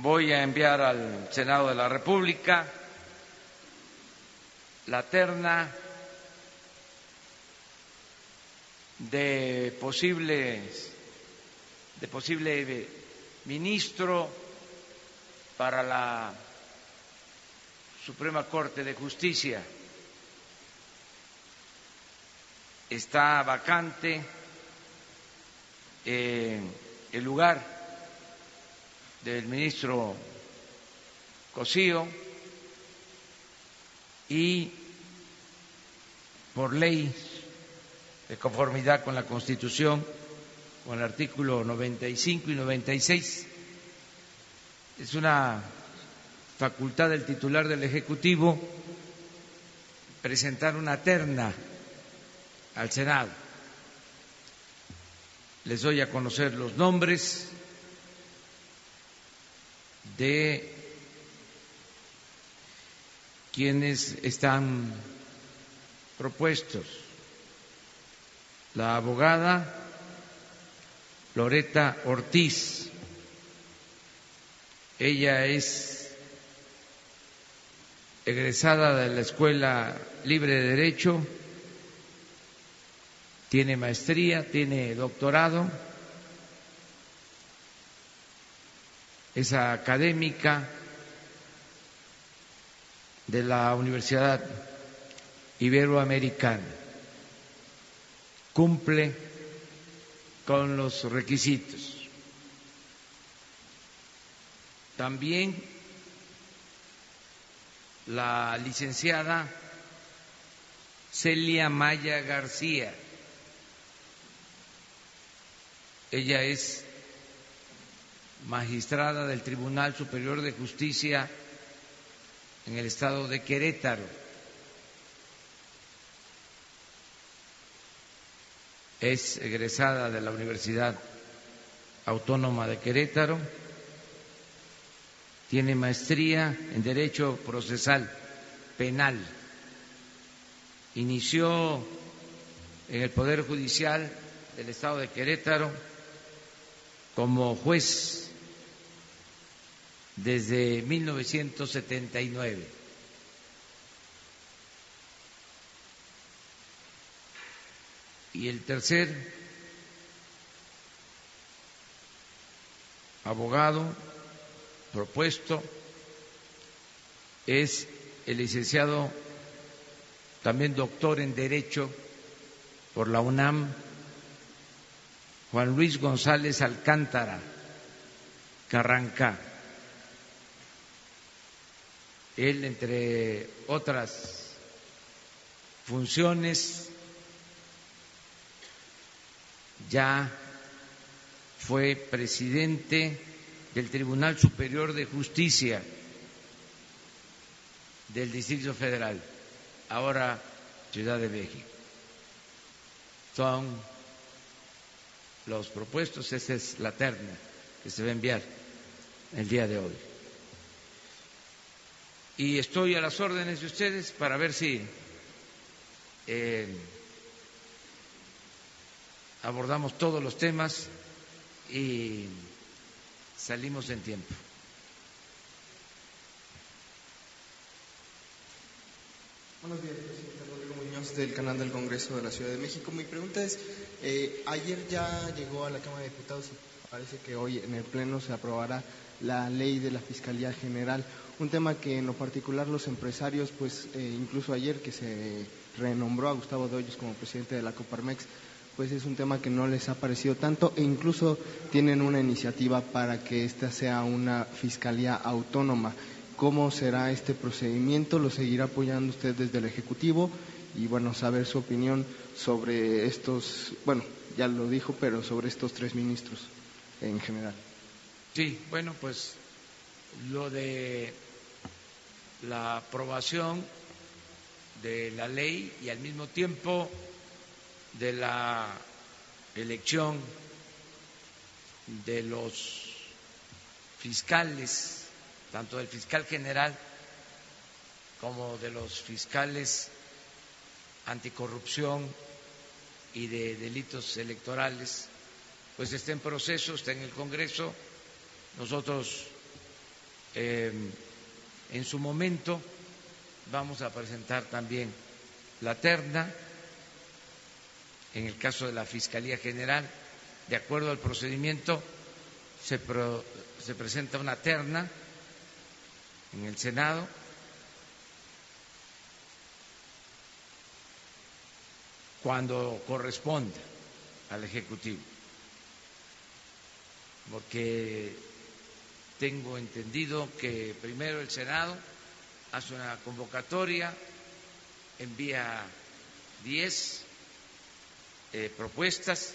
voy a enviar al Senado de la República la terna de posibles de posible ministro para la Suprema Corte de Justicia. Está vacante eh, el lugar del ministro Cosío y por ley de conformidad con la Constitución, con el artículo 95 y 96. Es una facultad del titular del Ejecutivo presentar una terna al Senado. Les doy a conocer los nombres de quienes están propuestos. La abogada Loreta Ortiz. Ella es egresada de la Escuela Libre de Derecho, tiene maestría, tiene doctorado, es académica de la Universidad Iberoamericana cumple con los requisitos. También la licenciada Celia Maya García. Ella es magistrada del Tribunal Superior de Justicia en el estado de Querétaro. es egresada de la Universidad Autónoma de Querétaro, tiene maestría en Derecho Procesal Penal, inició en el Poder Judicial del Estado de Querétaro como juez desde 1979 Y el tercer abogado propuesto es el licenciado, también doctor en Derecho por la UNAM, Juan Luis González Alcántara Carranca. Él, entre otras funciones, ya fue presidente del Tribunal Superior de Justicia del Distrito Federal, ahora Ciudad de México. Son los propuestos, esa es la terna que se va a enviar el día de hoy. Y estoy a las órdenes de ustedes para ver si eh, abordamos todos los temas y salimos en tiempo. Buenos días, presidente Rodrigo Muñoz del canal del Congreso de la Ciudad de México. Mi pregunta es, eh, ayer ya llegó a la Cámara de Diputados y parece que hoy en el Pleno se aprobará la ley de la Fiscalía General, un tema que en lo particular los empresarios, pues eh, incluso ayer que se renombró a Gustavo Doyos como presidente de la Coparmex, pues es un tema que no les ha parecido tanto e incluso tienen una iniciativa para que esta sea una fiscalía autónoma. ¿Cómo será este procedimiento? ¿Lo seguirá apoyando usted desde el Ejecutivo? Y bueno, saber su opinión sobre estos, bueno, ya lo dijo, pero sobre estos tres ministros en general. Sí, bueno, pues lo de la aprobación de la ley y al mismo tiempo de la elección de los fiscales, tanto del fiscal general como de los fiscales anticorrupción y de delitos electorales, pues está en proceso, está en el Congreso. Nosotros Em, en su momento vamos a presentar también la terna, en el caso de la Fiscalía General, de acuerdo al procedimiento, se, se presenta una terna en el Senado. Cuando corresponde al Ejecutivo, porque tengo entendido que primero el Senado hace una convocatoria, envía diez eh, propuestas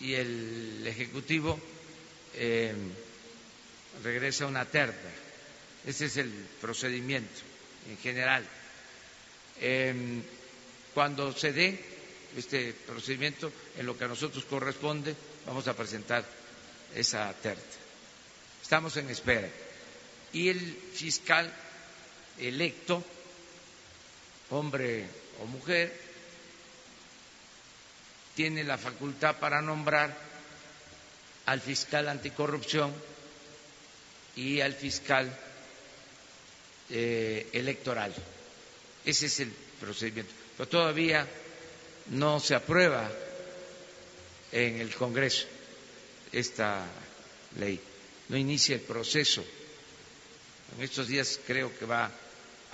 y el Ejecutivo eh, regresa una terna. Ese es el procedimiento en general. Em, cuando se dé este procedimiento, en lo que a nosotros corresponde, vamos a presentar esa terna. Estamos en espera. Y el fiscal electo, hombre o mujer, tiene la facultad para nombrar al fiscal anticorrupción y al fiscal eh, electoral. Ese es el procedimiento. Pero todavía no se aprueba en el Congreso esta ley, no inicia el proceso. En estos días creo que va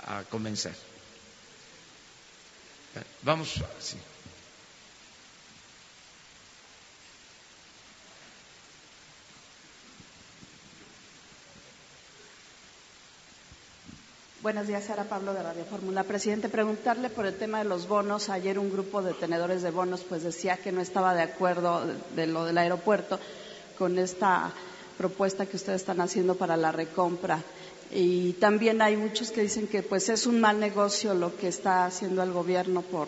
a comenzar. Vamos, sí. Buenos días, Sara Pablo de Radio Fórmula. Presidente, preguntarle por el tema de los bonos. Ayer un grupo de tenedores de bonos pues decía que no estaba de acuerdo de lo del aeropuerto con esta propuesta que ustedes están haciendo para la recompra. Y también hay muchos que dicen que pues es un mal negocio lo que está haciendo el gobierno por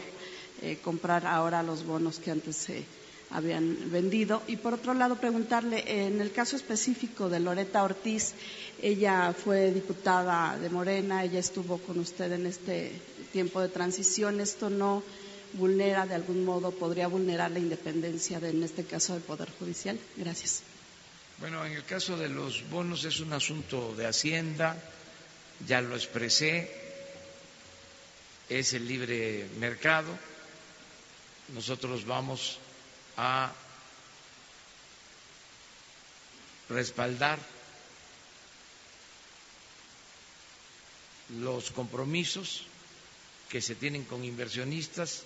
eh, comprar ahora los bonos que antes se habían vendido. Y por otro lado, preguntarle, en el caso específico de Loreta Ortiz, ella fue diputada de Morena, ella estuvo con usted en este tiempo de transición. ¿Esto no vulnera de algún modo, podría vulnerar la independencia, de, en este caso, del Poder Judicial? Gracias. Bueno, en el caso de los bonos es un asunto de Hacienda, ya lo expresé, es el libre mercado. Nosotros vamos a respaldar los compromisos que se tienen con inversionistas,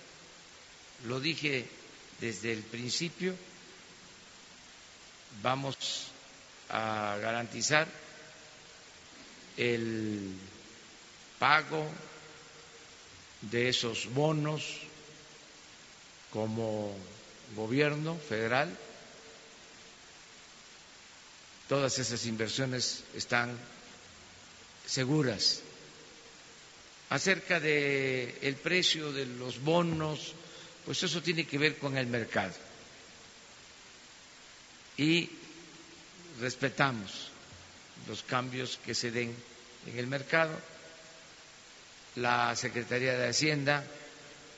lo dije desde el principio, vamos a garantizar el pago de esos bonos como gobierno federal. Todas esas inversiones están seguras. Acerca del el precio de los bonos, pues eso tiene que ver con el mercado. Y respetamos los cambios que se den en el mercado. La Secretaría de Hacienda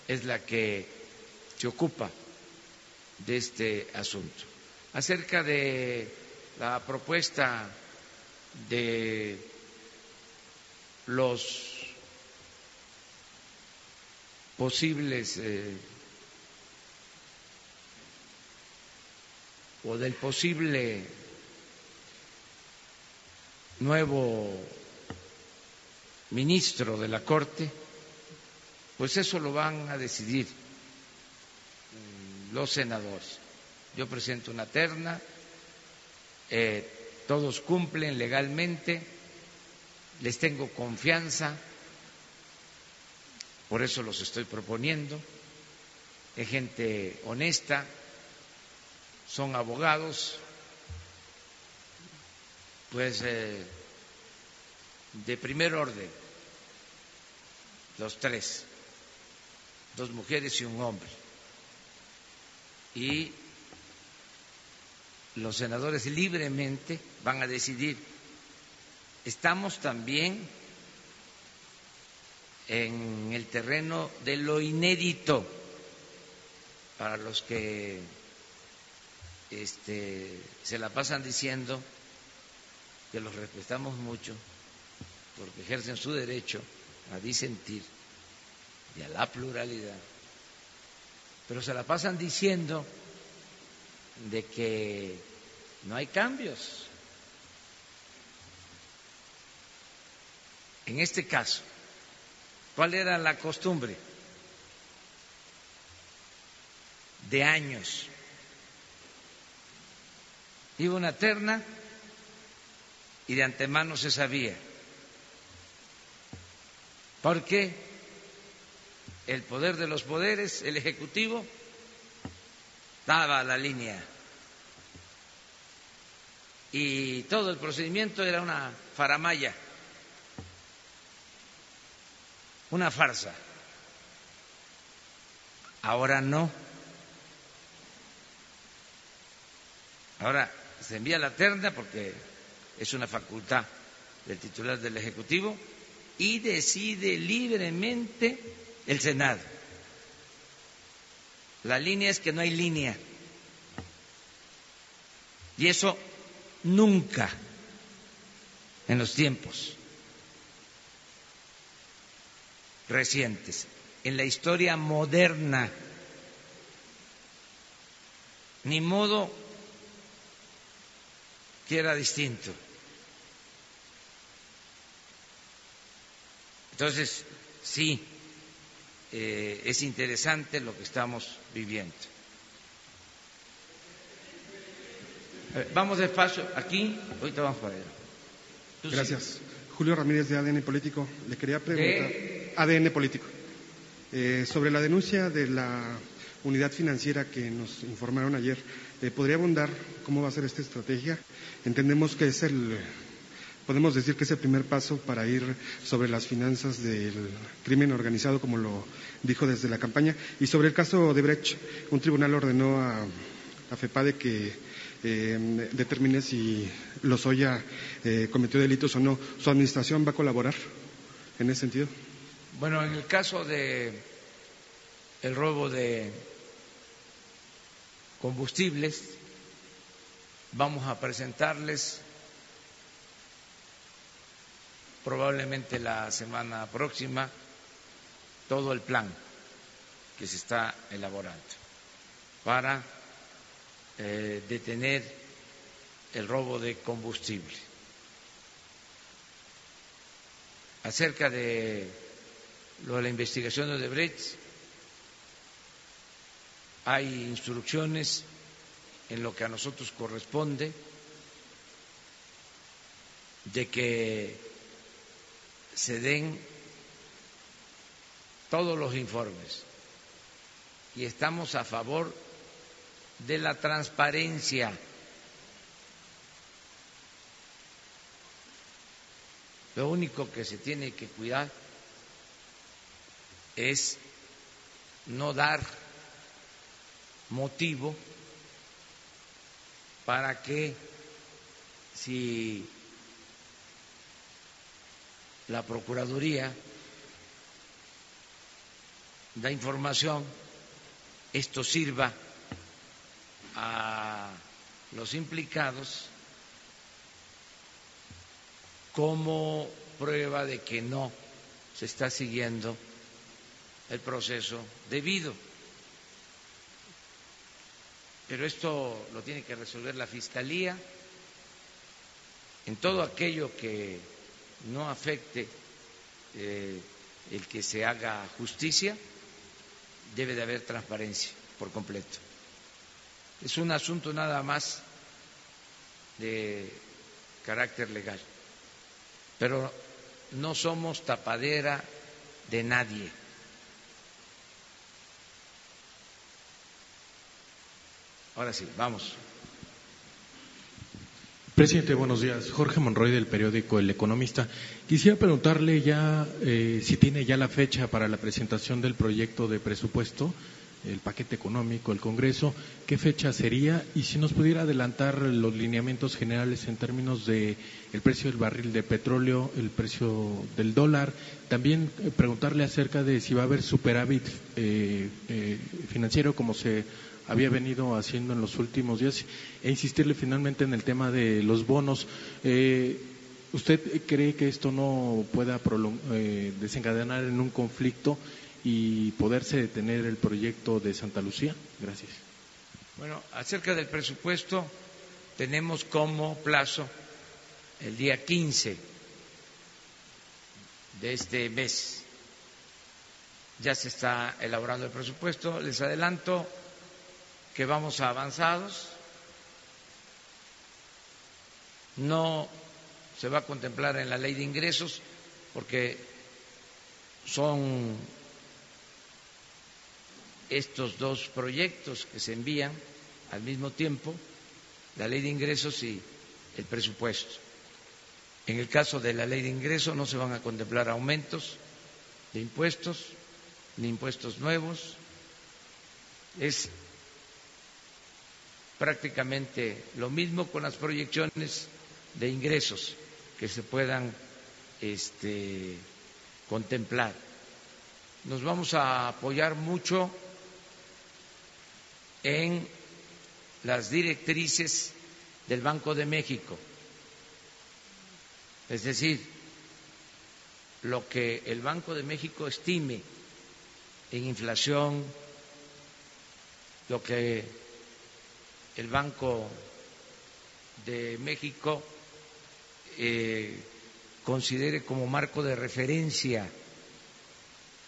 es la que se ocupa de este asunto. Acerca de la propuesta de los posibles eh, o del posible nuevo ministro de la Corte, pues eso lo van a decidir los senadores. Yo presento una terna, eh, todos cumplen legalmente, les tengo confianza, por eso los estoy proponiendo, es gente honesta, son abogados, pues eh, de primer orden, los tres, dos mujeres y un hombre y los senadores libremente van a decidir. Estamos también en el terreno de lo inédito para los que este, se la pasan diciendo que los respetamos mucho porque ejercen su derecho a disentir y a la pluralidad, pero se la pasan diciendo de que no hay cambios. En este caso, ¿cuál era la costumbre? De años. Iba una terna y de antemano se sabía. Porque el poder de los poderes, el Ejecutivo, daba la línea. Y todo el procedimiento era una faramaya, una farsa. Ahora no. Ahora se envía la terna porque es una facultad del titular del Ejecutivo y decide libremente el Senado. La línea es que no hay línea. Y eso nunca en los tiempos recientes, en la historia moderna, ni modo que era distinto. Entonces, sí, eh, es interesante lo que estamos viviendo. Eh, vamos despacio, aquí, ahorita vamos para allá. Gracias. Julio Ramírez de ADN Político. Le quería preguntar. ADN Político. Eh, sobre la denuncia de la unidad financiera que nos informaron ayer, ¿podría abundar cómo va a ser esta estrategia? Entendemos que es el podemos decir que es el primer paso para ir sobre las finanzas del crimen organizado, como lo dijo desde la campaña. Y sobre el caso de Brecht, un tribunal ordenó a, FEPADE que eh, determine si Lozoya eh, cometió delitos o no. ¿Su administración va a colaborar en ese sentido? Bueno, en el caso de el robo de combustibles, vamos a presentarles probablemente la semana próxima todo el plan que se está elaborando para eh, detener el robo de combustible. Acerca de lo de la investigación de Odebrecht, hay instrucciones en lo que a nosotros corresponde de que se den todos los informes y estamos a favor de la transparencia. Lo único que se tiene que cuidar es no dar motivo para que si la Procuraduría da información, esto sirva a los implicados como prueba de que no se está siguiendo el proceso debido. Pero esto lo tiene que resolver la Fiscalía en todo aquello que no afecte eh, el que se haga justicia, debe de haber transparencia por completo. Es un asunto nada más de carácter legal, pero no somos tapadera de nadie. Ahora sí, vamos. Presidente, buenos días. Jorge Monroy del periódico El Economista. Quisiera preguntarle ya eh, si tiene ya la fecha para la presentación del proyecto de presupuesto, el paquete económico, el Congreso, qué fecha sería y si nos pudiera adelantar los lineamientos generales en términos de el precio del barril de petróleo, el precio del dólar, también eh, preguntarle acerca de si va a haber superávit eh, financiero como se había venido haciendo en los últimos días e insistirle finalmente en el tema de los bonos. Eh, ¿Usted cree que esto no pueda eh, desencadenar en un conflicto y poderse detener el proyecto de Santa Lucía? Gracias. Bueno, acerca del presupuesto, tenemos como plazo el día 15 de este mes. Ya se está elaborando el presupuesto. Les adelanto que vamos avanzados. No se va a contemplar en la ley de ingresos porque son estos dos proyectos que se envían al mismo tiempo, la ley de ingresos y el presupuesto. En el caso de la ley de ingresos no se van a contemplar aumentos de impuestos ni impuestos nuevos. Es prácticamente lo mismo con las proyecciones de ingresos que se puedan este, contemplar. Nos vamos a apoyar mucho en las directrices del Banco de México, es decir, lo que el Banco de México estime en inflación, lo que el Banco de México eh, considere como marco de referencia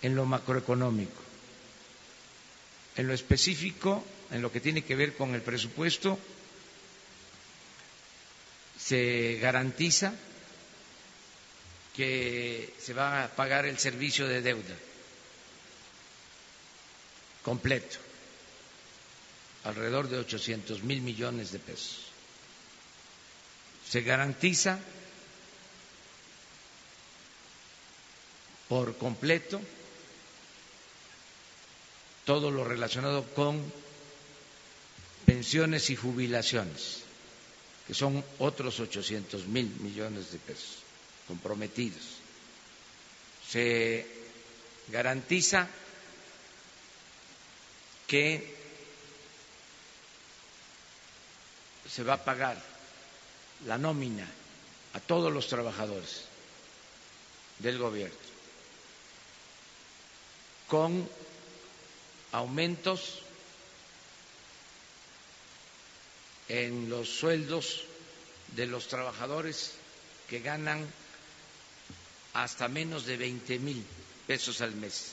en lo macroeconómico. En lo específico, en lo que tiene que ver con el presupuesto, se garantiza que se va a pagar el servicio de deuda completo, alrededor de 800 mil millones de pesos. Se garantiza por completo todo lo relacionado con pensiones y jubilaciones, que son otros 800 mil millones de pesos comprometidos. Se garantiza que se va a pagar la nómina a todos los trabajadores del gobierno con aumentos en los sueldos de los trabajadores que ganan hasta menos de 20 mil pesos al mes.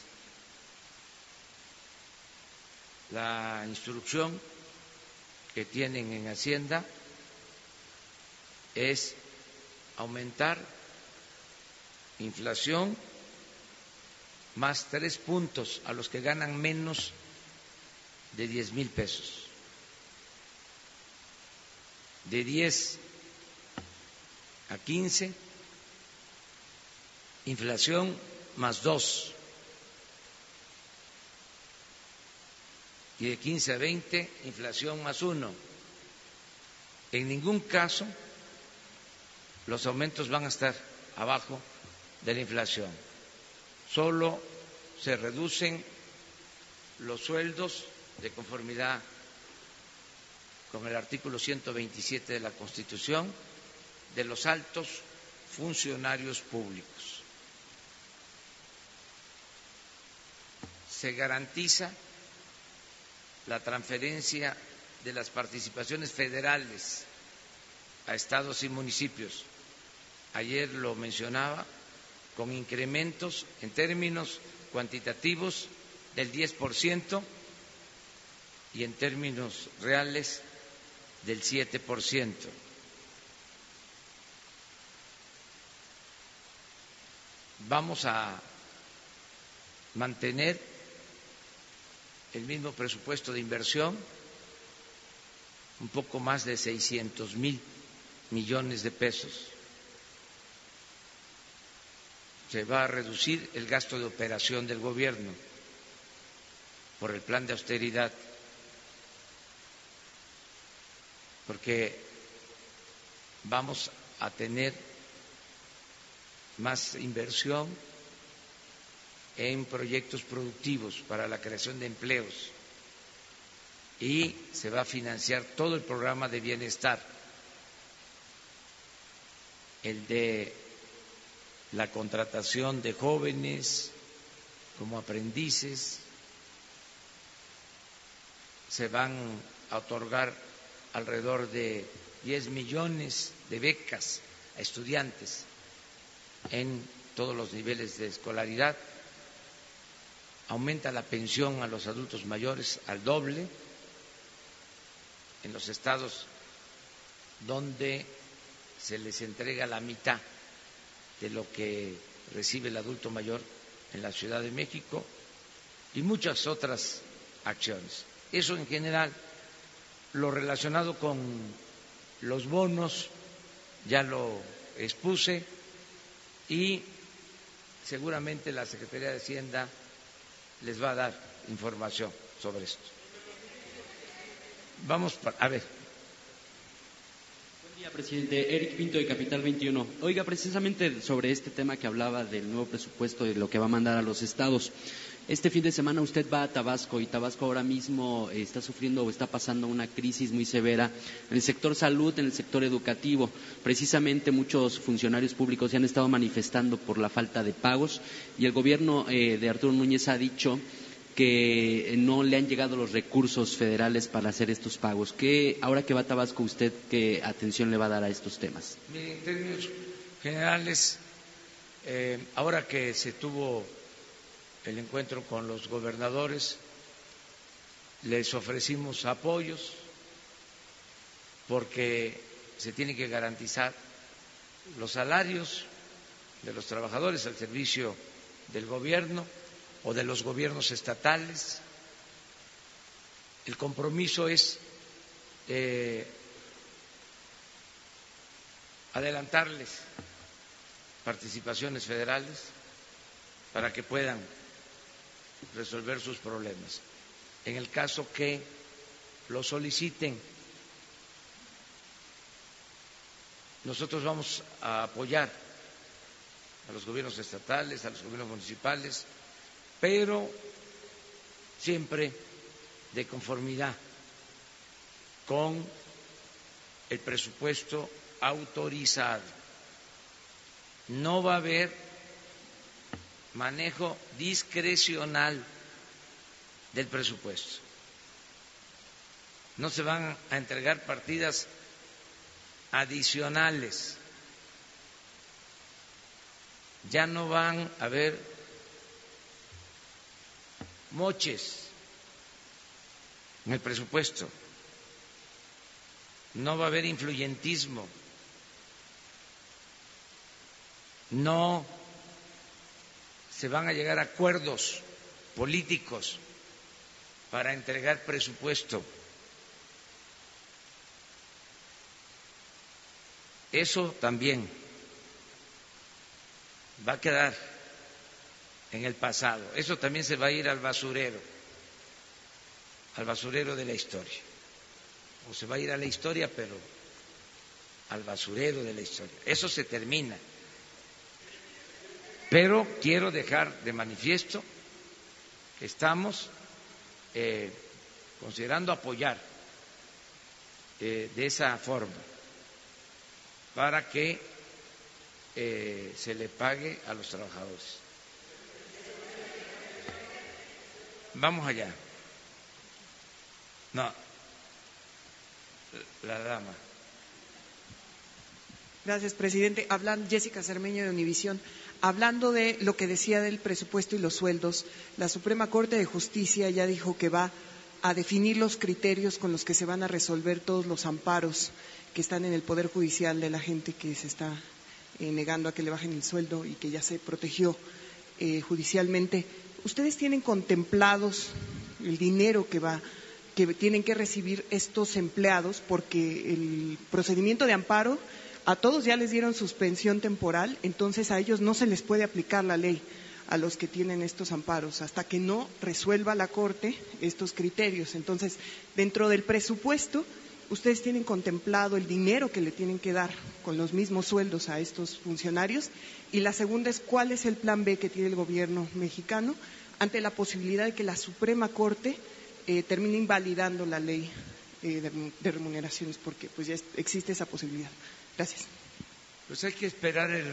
La instrucción que tienen en Hacienda es aumentar inflación más tres puntos a los que ganan menos de diez mil pesos. De diez a quince, inflación más dos. Y de quince a veinte, inflación más uno. En ningún caso los aumentos van a estar abajo de la inflación solo se reducen los sueldos de conformidad con el artículo 127 de la Constitución de los altos funcionarios públicos. Se garantiza la transferencia de las participaciones federales a estados y municipios. Ayer lo mencionaba con incrementos en términos cuantitativos del 10% y en términos reales del 7%. Vamos a mantener el mismo presupuesto de inversión, un poco más de 600 mil millones de pesos. Se va a reducir el gasto de operación del gobierno por el plan de austeridad, porque vamos a tener más inversión en proyectos productivos para la creación de empleos. Y se va a financiar todo el programa de bienestar, el de la contratación de jóvenes como aprendices, se van a otorgar alrededor de 10 millones de becas a estudiantes en todos los niveles de escolaridad, aumenta la pensión a los adultos mayores al doble en los estados donde se les entrega la mitad de lo que recibe el adulto mayor en la Ciudad de México y muchas otras acciones. Eso en general, lo relacionado con los bonos, ya lo expuse y seguramente la Secretaría de Hacienda les va a dar información sobre esto. Vamos a ver. Buen día, presidente. Eric Pinto de Capital 21. Oiga, precisamente sobre este tema que hablaba del nuevo presupuesto y lo que va a mandar a los estados. Este fin de semana usted va a Tabasco y Tabasco ahora mismo está sufriendo o está pasando una crisis muy severa en el sector salud, en el sector educativo. Precisamente muchos funcionarios públicos se han estado manifestando por la falta de pagos y el gobierno eh, de Arturo Núñez ha dicho que no le han llegado los recursos federales para hacer estos pagos. ¿Qué, ahora que va a Tabasco, usted qué atención le va a dar a estos temas? En términos generales, eh, ahora que se tuvo el encuentro con los gobernadores, les ofrecimos apoyos porque se tienen que garantizar los salarios de los trabajadores al servicio del gobierno o de los gobiernos estatales. El compromiso es eh, adelantarles participaciones federales para que puedan resolver sus problemas. En el caso que lo soliciten, nosotros vamos a apoyar a los gobiernos estatales, a los gobiernos municipales, pero siempre de conformidad con el presupuesto autorizado. No va a haber manejo discrecional del presupuesto. No se van a entregar partidas adicionales. Ya no van a haber moches en el presupuesto. No va a haber influyentismo. No se van a llegar a acuerdos políticos para entregar presupuesto. Eso también va a quedar en el pasado. Eso también se va a ir al basurero, al basurero de la historia. O se va a ir a la historia, pero al basurero de la historia. Eso se termina. Pero quiero dejar de manifiesto que estamos eh, considerando apoyar eh, de esa forma para que eh, se le pague a los trabajadores. Vamos allá. No, la dama. Gracias, presidente. Hablan Jessica Cermeño de Univisión. Hablando de lo que decía del presupuesto y los sueldos, la Suprema Corte de Justicia ya dijo que va a definir los criterios con los que se van a resolver todos los amparos que están en el Poder Judicial de la gente que se está eh, negando a que le bajen el sueldo y que ya se protegió eh, judicialmente. ¿Ustedes tienen contemplados el dinero que va que tienen que recibir estos empleados porque el procedimiento de amparo a todos ya les dieron suspensión temporal, entonces a ellos no se les puede aplicar la ley a los que tienen estos amparos hasta que no resuelva la Corte estos criterios. Entonces, dentro del presupuesto, ustedes tienen contemplado el dinero que le tienen que dar con los mismos sueldos a estos funcionarios. Y la segunda es cuál es el plan B que tiene el gobierno mexicano ante la posibilidad de que la Suprema Corte eh, termine invalidando la ley eh, de, remuneraciones, porque pues ya existe esa posibilidad. Gracias. Pues hay que esperar el,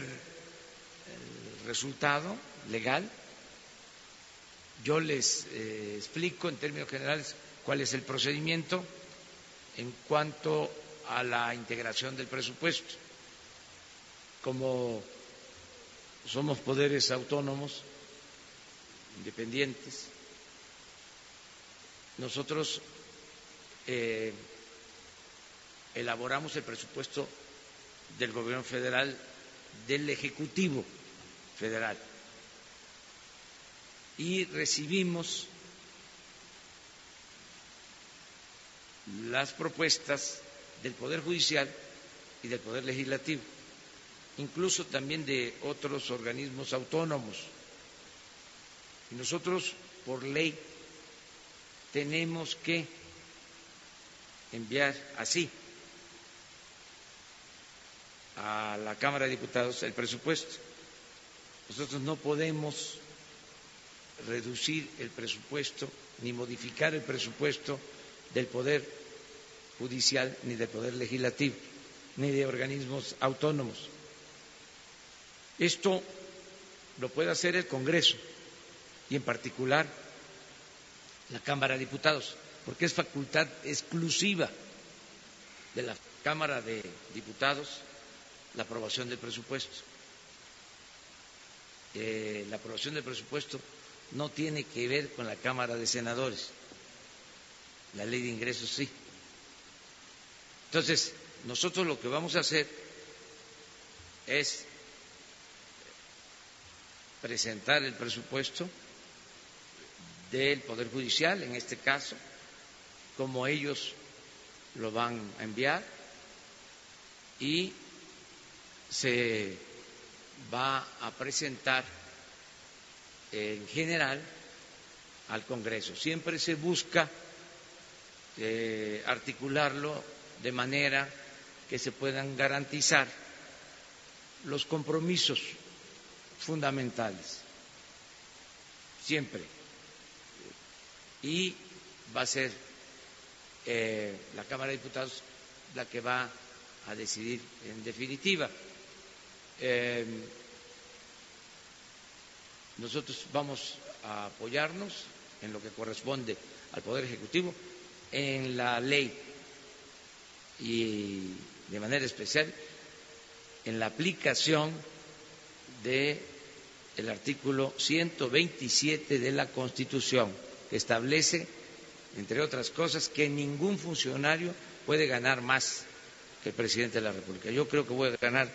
resultado legal. Yo les eh, explico en términos generales cuál es el procedimiento en cuanto a la integración del presupuesto. Como somos poderes autónomos, independientes, nosotros eh, elaboramos el presupuesto del gobierno federal, del Ejecutivo federal, y recibimos las propuestas del Poder Judicial y del Poder Legislativo, incluso también de otros organismos autónomos. Y nosotros, por ley, tenemos que enviar así a la Cámara de Diputados el presupuesto. Nosotros no podemos reducir el presupuesto ni modificar el presupuesto del Poder Judicial ni del Poder Legislativo ni de organismos autónomos. Esto lo puede hacer el Congreso y en particular la Cámara de Diputados, porque es facultad exclusiva de la Cámara de Diputados la aprobación del presupuesto. Eh, la aprobación del presupuesto no tiene que ver con la Cámara de Senadores. La ley de ingresos sí. Entonces, nosotros lo que vamos a hacer es presentar el presupuesto del Poder Judicial, en este caso, como ellos lo van a enviar, y se va a presentar en general al Congreso. Siempre se busca eh, articularlo de manera que se puedan garantizar los compromisos fundamentales, siempre. Y va a ser eh, la Cámara de Diputados la que va a decidir en definitiva. Eh, nosotros vamos a apoyarnos en lo que corresponde al Poder Ejecutivo, en la ley y de manera especial en la aplicación del el artículo 127 de la Constitución, que establece, entre otras cosas, que ningún funcionario puede ganar más que el presidente de la República. Yo creo que voy a ganar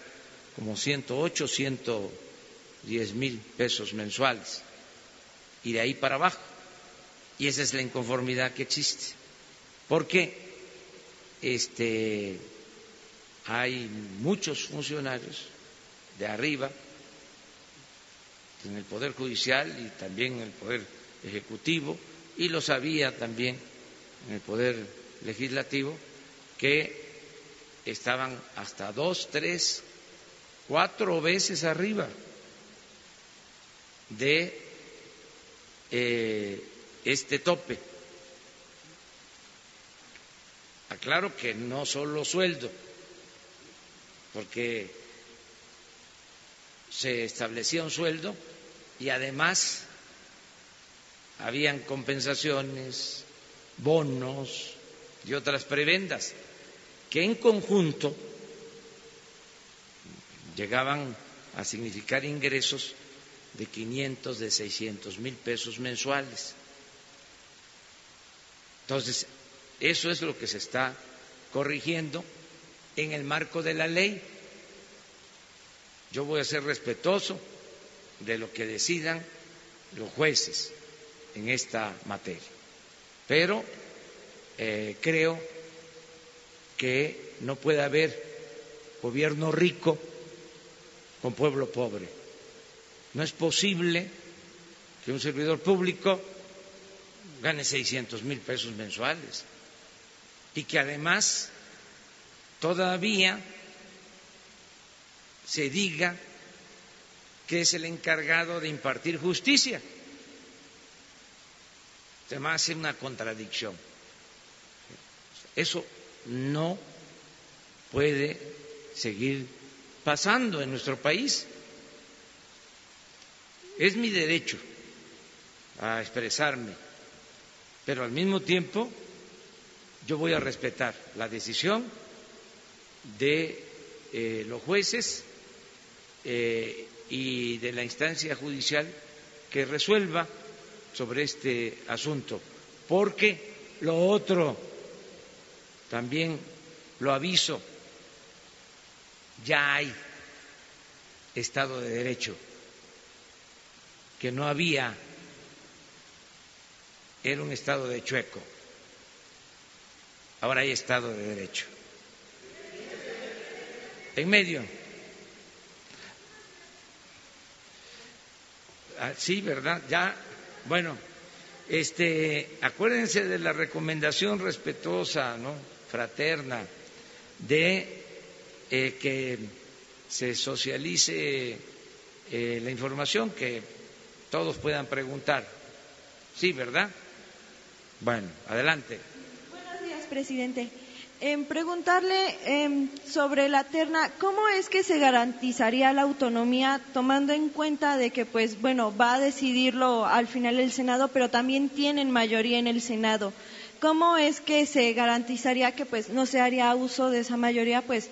como 108, 110 mil pesos mensuales y de ahí para abajo. Y esa es la inconformidad que existe. Porque este, hay muchos funcionarios de arriba en el Poder Judicial y también en el Poder Ejecutivo, y lo sabía también en el Poder Legislativo, que estaban hasta dos, tres, cuatro veces arriba de eh, este tope. Aclaro que no solo sueldo, porque se establecía un sueldo y además habían compensaciones, bonos y otras prebendas que en conjunto llegaban a significar ingresos de 500, de 600 mil pesos mensuales. Entonces, eso es lo que se está corrigiendo en el marco de la ley. Yo voy a ser respetuoso de lo que decidan los jueces en esta materia, pero eh, creo que no puede haber gobierno rico con pueblo pobre. No es posible que un servidor público gane 600 mil pesos mensuales y que además todavía se diga que es el encargado de impartir justicia. Se me hace una contradicción. Eso no puede seguir pasando en nuestro país. Es mi derecho a expresarme, pero al mismo tiempo yo voy a respetar la decisión de eh, los jueces eh, y de la instancia judicial que resuelva sobre este asunto, porque lo otro también lo aviso, ya hay Estado de Derecho, que no había, era un Estado de chueco, ahora hay Estado de Derecho. En medio. Ah, sí, ¿verdad? Ya, bueno, este, acuérdense de la recomendación respetuosa, ¿no? Fraterna, de eh, que se socialice eh, la información, que todos puedan preguntar. Sí, ¿verdad? Bueno, adelante. Buenos días, presidente. En preguntarle em, sobre la terna, ¿cómo es que se garantizaría la autonomía tomando en cuenta de que, pues, bueno, va a decidirlo al final el Senado, pero también tienen mayoría en el Senado? ¿Cómo es que se garantizaría que, pues, no se haría uso de esa mayoría, pues,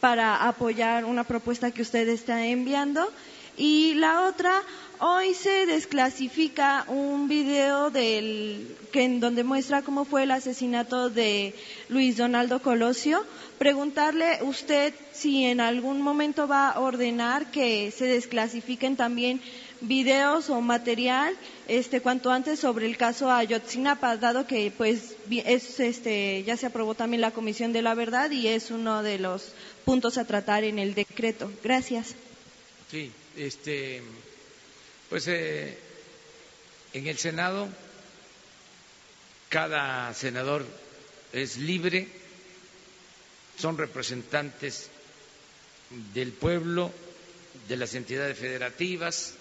para apoyar una propuesta que usted está enviando? Y la otra, hoy se desclasifica un video del, que en donde muestra cómo fue el asesinato de Luis Donaldo Colosio. Preguntarle usted si en algún momento va a ordenar que se desclasifiquen también videos o material este cuanto antes sobre el caso Ayotzinapa dado que pues es este ya se aprobó también la comisión de la verdad y es uno de los puntos a tratar en el decreto. Gracias. Sí este, pues eh, en el Senado cada senador es libre, son representantes del pueblo, de las entidades federativas,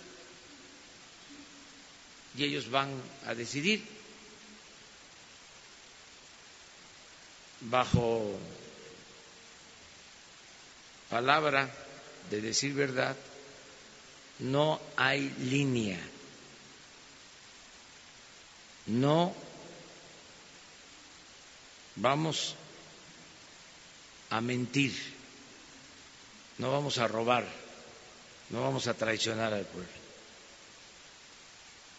y ellos van a decidir bajo palabra de decir verdad no hay línea, no vamos a mentir, no vamos a robar, no vamos a traicionar al pueblo.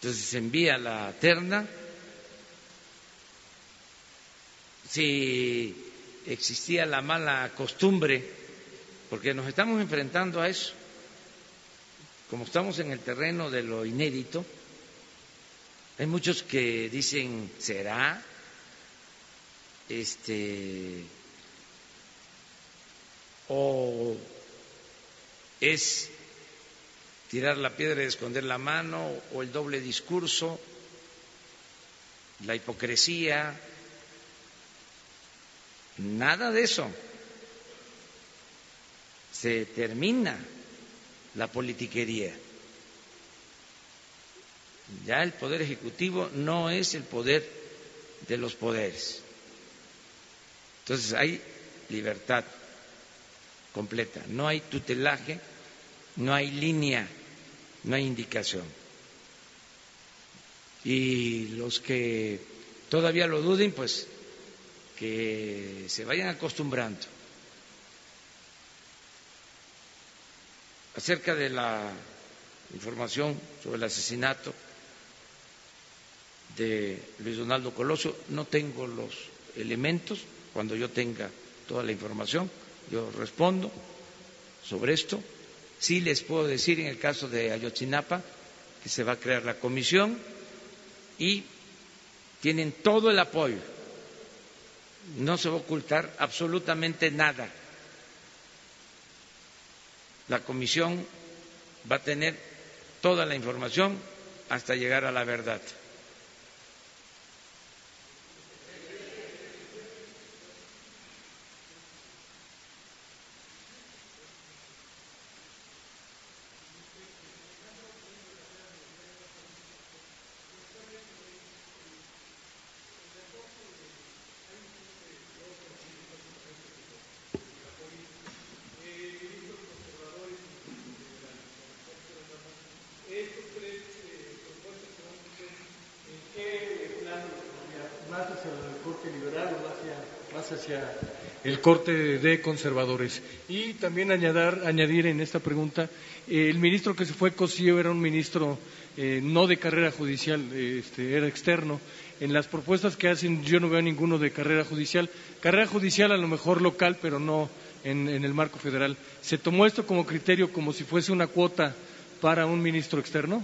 Entonces se envía la terna. Si existía la mala costumbre, porque nos estamos enfrentando a eso, como estamos en el terreno de lo inédito, hay muchos que dicen, ¿será? Este, o es tirar la piedra y esconder la mano, o el doble discurso, la hipocresía, nada de eso. Se termina la politiquería. Ya el poder ejecutivo no es el poder de los poderes. Entonces hay libertad completa, no hay tutelaje, no hay línea, no hay indicación. Y los que todavía lo duden, pues que se vayan acostumbrando acerca de la información sobre el asesinato de Luis Donaldo Colosio, no tengo los elementos, cuando yo tenga toda la información, yo respondo sobre esto. Sí les puedo decir en el caso de Ayotzinapa que se va a crear la comisión y tienen todo el apoyo. No se va a ocultar absolutamente nada la comisión va a tener toda la información hasta llegar a la verdad. hacia el corte liberal o más hacia el corte de conservadores. Y también añadir, añadir en esta pregunta, eh, el ministro que se fue Cosío era un ministro eh, no de carrera judicial, este, era externo. En las propuestas que hacen yo no veo ninguno de carrera judicial. Carrera judicial a lo mejor local, pero no en, en el marco federal. ¿Se tomó esto como criterio como si fuese una cuota para un ministro externo?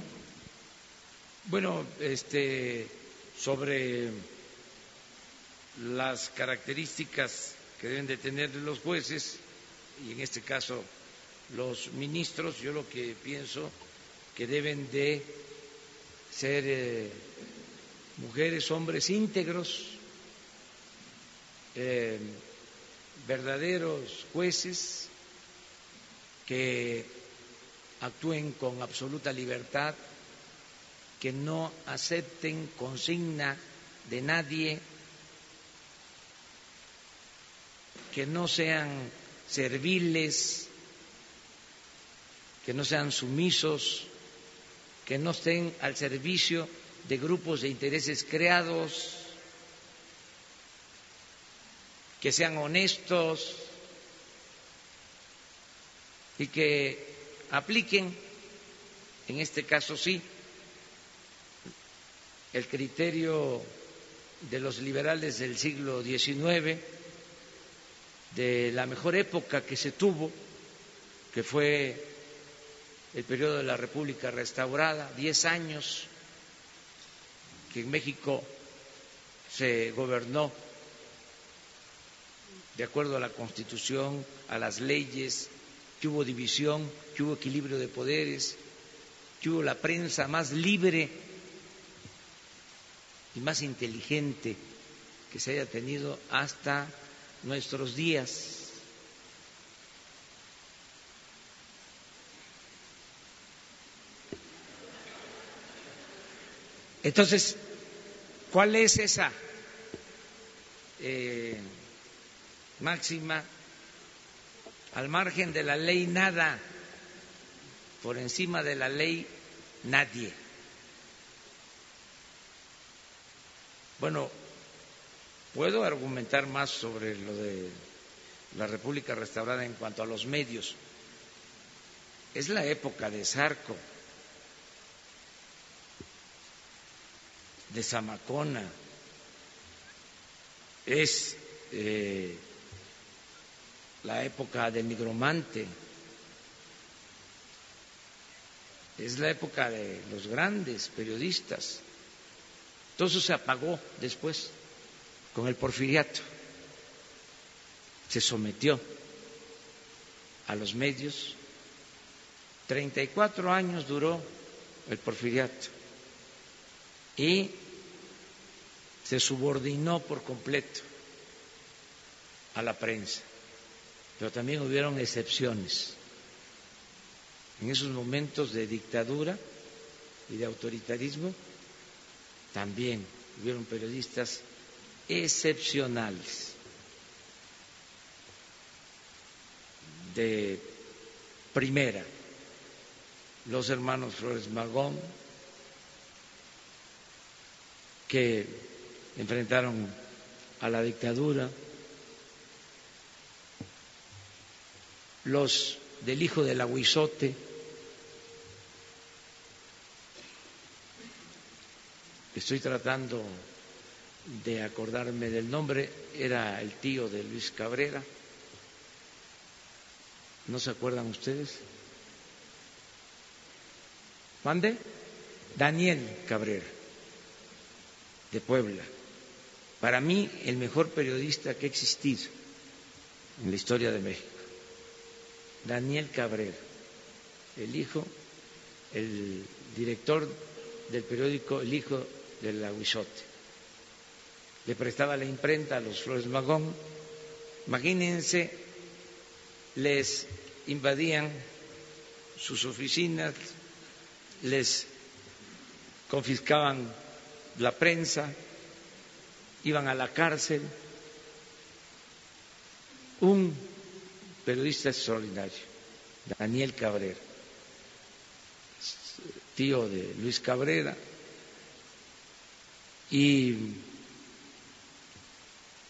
Bueno, este, sobre las características que deben de tener los jueces y en este caso los ministros, yo lo que pienso que deben de ser eh, mujeres, hombres íntegros, eh, verdaderos jueces que actúen con absoluta libertad, que no acepten consigna de nadie, que no sean serviles, que no sean sumisos, que no estén al servicio de grupos de intereses creados, que sean honestos y que apliquen, en este caso sí, el criterio de los liberales del siglo XIX, de la mejor época que se tuvo, que fue el periodo de la República restaurada, diez años que en México se gobernó de acuerdo a la Constitución, a las leyes, que hubo división, que hubo equilibrio de poderes, que hubo la prensa más libre y más inteligente que se haya tenido hasta nuestros días. Entonces, ¿cuál es esa eh, máxima? Al margen de la ley nada, por encima de la ley nadie. Bueno, puedo argumentar más sobre lo de la República restaurada en cuanto a los medios. Es la época de Zarco, de Zamacona, es eh, la época del nigromante, es la época de los grandes periodistas todo eso se apagó después con el porfiriato. Se sometió a los medios. Treinta y cuatro años duró el porfiriato y se subordinó por completo a la prensa. Pero también hubieron excepciones. En esos momentos de dictadura y de autoritarismo también hubieron periodistas excepcionales de primera, los hermanos Flores Magón, que enfrentaron a la dictadura, los del hijo del aguizote, estoy tratando de acordarme del nombre, era el tío de Luis Cabrera. ¿No se acuerdan ustedes? ¿Mande? Daniel Cabrera, de Puebla. Para mí, el mejor periodista que ha existido en la historia de México. Daniel Cabrera, el hijo, el director del periódico El Hijo del Aguizote. Le prestaba la imprenta a los Flores Magón. Imagínense, les invadían sus oficinas, les confiscaban la prensa, iban a la cárcel. Un periodista extraordinario, Daniel Cabrera, tío de Luis Cabrera, y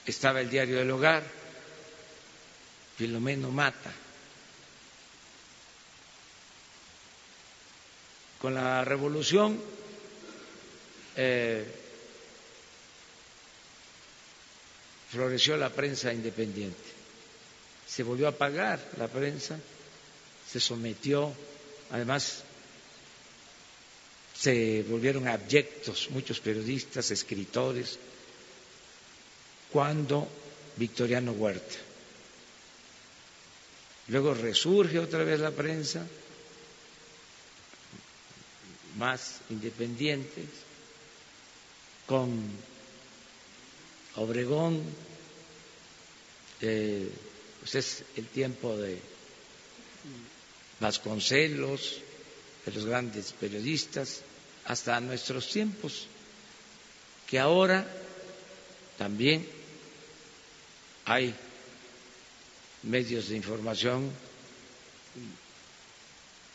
estaba el diario del hogar, Filomeno Mata. Con la revolución eh, floreció la prensa independiente. Se volvió a apagar la prensa, se sometió, además se volvieron abyectos muchos periodistas, escritores, cuando Victoriano Huerta. Luego resurge otra vez la prensa, más independientes, con Obregón, eh, pues es el tiempo de Vasconcelos, de los grandes periodistas, hasta nuestros tiempos, que ahora también hay medios de información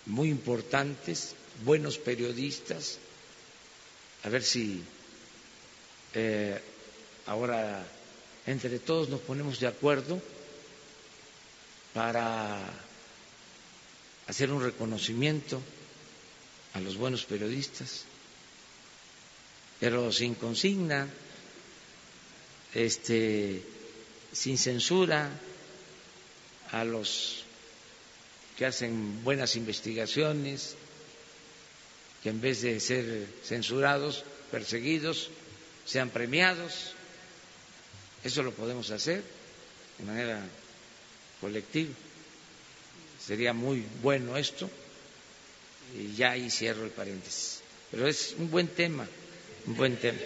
muy importantes, buenos periodistas, a ver si eh, ahora entre todos nos ponemos de acuerdo para hacer un reconocimiento a los buenos periodistas, pero sin consigna, este, sin censura, a los que hacen buenas investigaciones, que en vez de ser censurados, perseguidos, sean premiados. Eso lo podemos hacer de manera colectiva. Sería muy bueno esto. Y ya ahí cierro el paréntesis. Pero es un buen tema, un buen tema.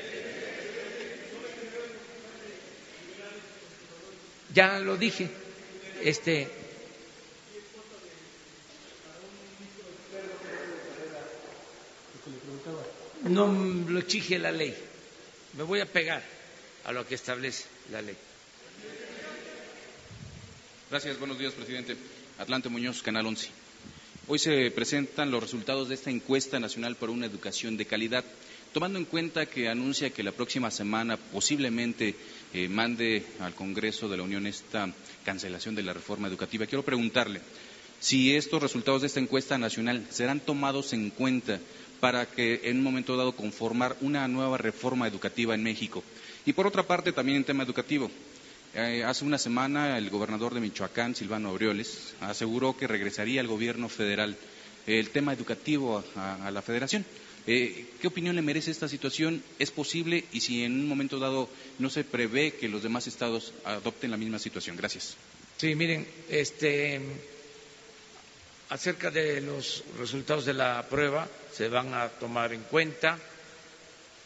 Ya lo dije, este no lo exige la ley. Me voy a pegar a lo que establece la ley. Gracias, buenos días, presidente. Atlante Muñoz, Canal 11. Hoy se presentan los resultados de esta encuesta nacional por una educación de calidad. Tomando en cuenta que anuncia que la próxima semana posiblemente eh, mande al Congreso de la Unión esta cancelación de la reforma educativa, quiero preguntarle si estos resultados de esta encuesta nacional serán tomados en cuenta para que en un momento dado conformar una nueva reforma educativa en México. Y por otra parte, también en tema educativo, eh, hace una semana el gobernador de Michoacán, Silvano Aureoles, aseguró que regresaría al gobierno federal el tema educativo a, la federación. Eh, ¿Qué opinión le merece esta situación? ¿Es posible? Y si en un momento dado no se prevé que los demás estados adopten la misma situación. Gracias. Sí, miren, este, acerca de los resultados de la prueba se van a tomar en cuenta.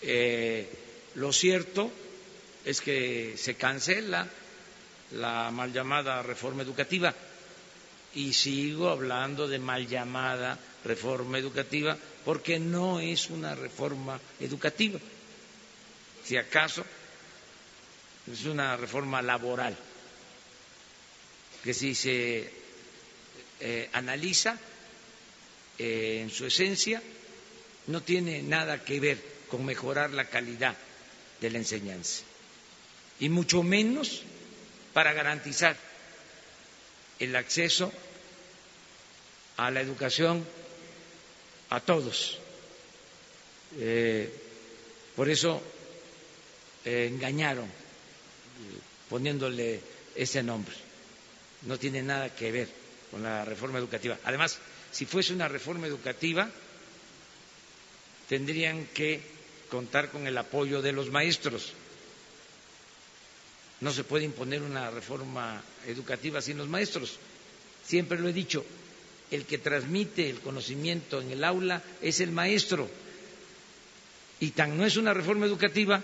Eh, lo cierto es que se cancela la mal llamada reforma educativa y sigo hablando de mal llamada reforma educativa porque no es una reforma educativa. Si acaso es una reforma laboral que si se eh, analiza eh, en su esencia no tiene nada que ver con mejorar la calidad de la enseñanza y mucho menos para garantizar el acceso a la educación a todos. Eh, por eso engañaron poniéndole ese nombre. No tiene nada que ver con la reforma educativa. Además, si fuese una reforma educativa, tendrían que contar con el apoyo de los maestros. No se puede imponer una reforma educativa sin los maestros. Siempre lo he dicho, el que transmite el conocimiento en el aula es el maestro. Y tan no es una reforma educativa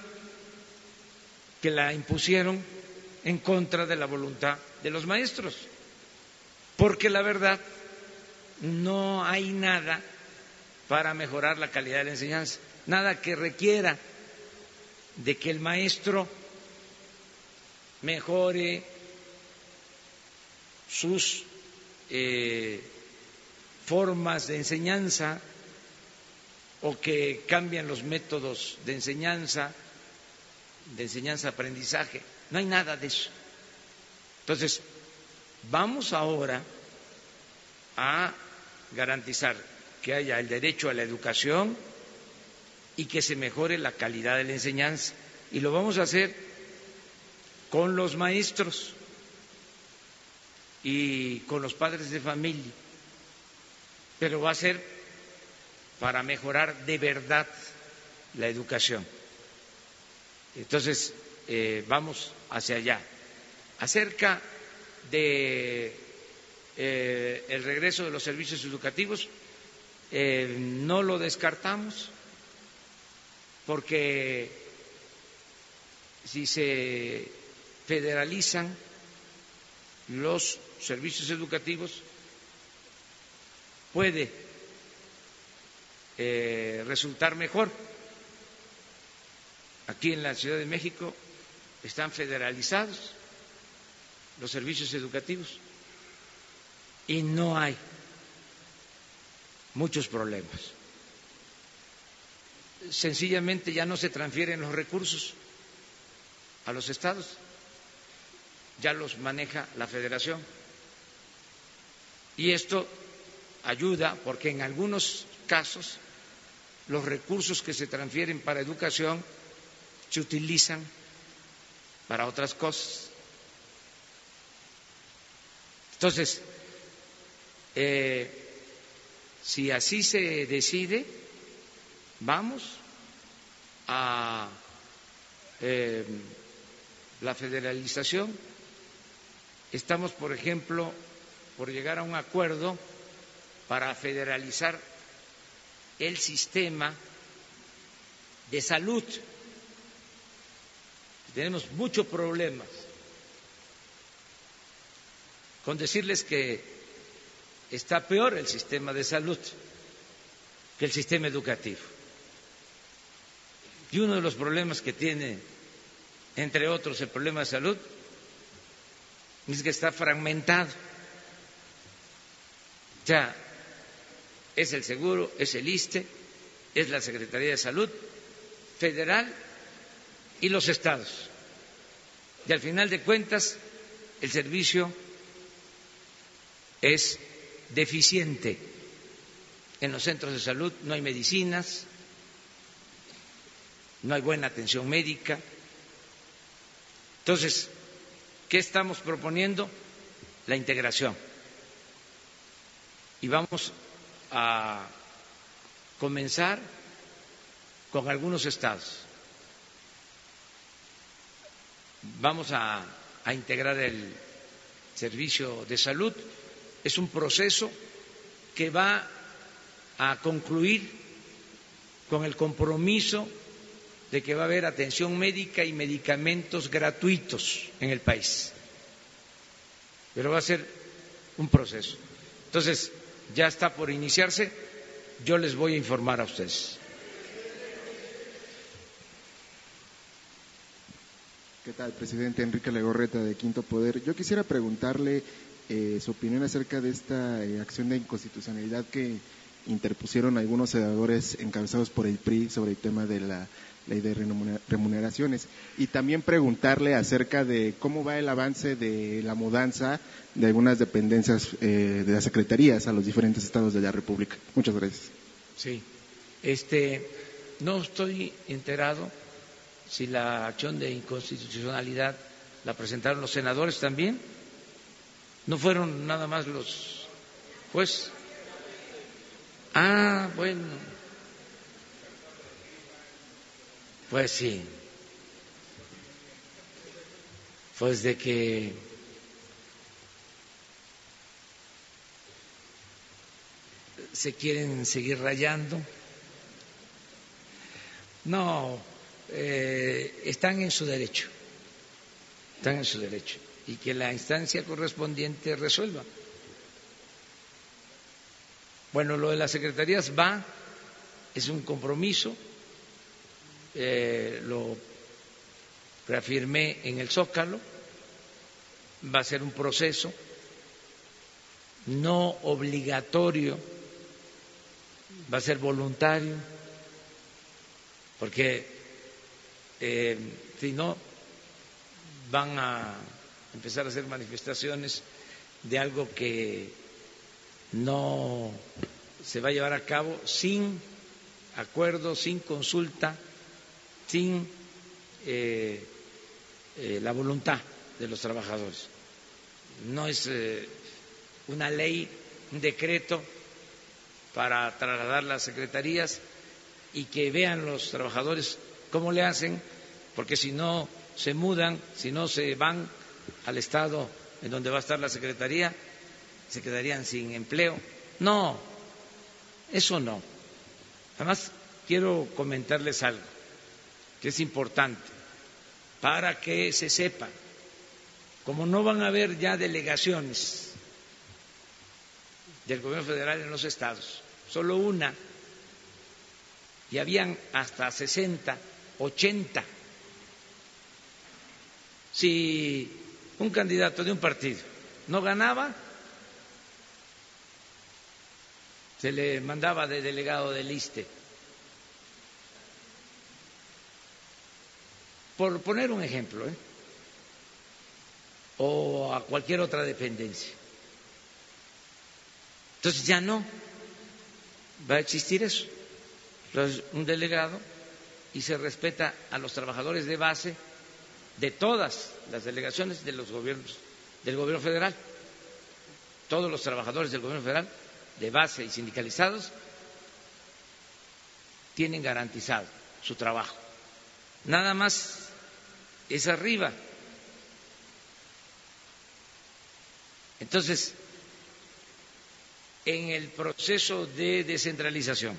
que la impusieron en contra de la voluntad de los maestros porque la verdad no hay nada para mejorar la calidad de la enseñanza, nada que requiera de que el maestro mejore sus eh, formas de enseñanza o que cambien los métodos de enseñanza, de enseñanza-aprendizaje. no hay nada de eso. Entonces, vamos ahora a garantizar que haya el derecho a la educación y que se mejore la calidad de la enseñanza. Y lo vamos a hacer con los maestros y con los padres de familia, pero va a ser para mejorar de verdad la educación. Entonces, eh, vamos hacia allá. Acerca de eh, el regreso de los servicios educativos, eh, no lo descartamos porque si se federalizan los servicios educativos puede eh, resultar mejor. Aquí en la Ciudad de México están federalizados los servicios educativos y no hay muchos problemas. Sencillamente ya no se transfieren los recursos a los estados, ya los maneja la federación. Y esto ayuda porque en algunos casos los recursos que se transfieren para educación se utilizan para otras cosas. Entonces, eh, si así se decide, vamos a eh, la federalización. Estamos, por ejemplo, por llegar a un acuerdo para federalizar el sistema de salud. Tenemos muchos problemas con decirles que está peor el sistema de salud que el sistema educativo. Y uno de los problemas que tiene, entre otros, el problema de salud, es que está fragmentado. Ya es el seguro, es el ISTE, es la Secretaría de Salud federal y los estados. Y al final de cuentas, el servicio es deficiente. En los centros de salud no hay medicinas, no hay buena atención médica. Entonces, ¿qué estamos proponiendo? La integración. Y vamos a comenzar con algunos estados. Vamos a, a integrar el servicio de salud es un proceso que va a concluir con el compromiso de que va a haber atención médica y medicamentos gratuitos en el país. Pero va a ser un proceso. Entonces, ya está por iniciarse, yo les voy a informar a ustedes. ¿Qué tal, presidente Enrique Legorreta de Quinto Poder? Yo quisiera preguntarle eh, su opinión acerca de esta eh, acción de inconstitucionalidad que interpusieron algunos senadores encabezados por el PRI sobre el tema de la ley de remuneraciones y también preguntarle acerca de cómo va el avance de la mudanza de algunas dependencias eh, de las secretarías a los diferentes estados de la República. Muchas gracias. Sí, este, no estoy enterado si la acción de inconstitucionalidad la presentaron los senadores también. No fueron nada más los pues Ah, bueno. Pues sí. Pues de que se quieren seguir rayando. No, eh, están en su derecho. Están en su derecho y que la instancia correspondiente resuelva. Bueno, lo de las secretarías va, es un compromiso, eh, lo reafirmé en el Zócalo, va a ser un proceso no obligatorio, va a ser voluntario, porque eh, si no van a empezar a hacer manifestaciones de algo que no se va a llevar a cabo sin acuerdo, sin consulta, sin eh, eh, la voluntad de los trabajadores. No es eh, una ley, un decreto para trasladar las secretarías y que vean los trabajadores cómo le hacen, porque si no se mudan, si no se van al estado en donde va a estar la secretaría, se quedarían sin empleo. No, eso no. Además, quiero comentarles algo que es importante para que se sepa. Como no van a haber ya delegaciones del gobierno federal en los estados, solo una, y habían hasta 60, 80. Si un candidato de un partido no ganaba, se le mandaba de delegado del ISTE. Por poner un ejemplo, ¿eh? o a cualquier otra dependencia. Entonces ya no va a existir eso. Entonces, un delegado y se respeta a los trabajadores de base de todas las delegaciones de los gobiernos del gobierno federal. Todos los trabajadores del gobierno federal de base y sindicalizados tienen garantizado su trabajo. Nada más es arriba. Entonces, en el proceso de descentralización,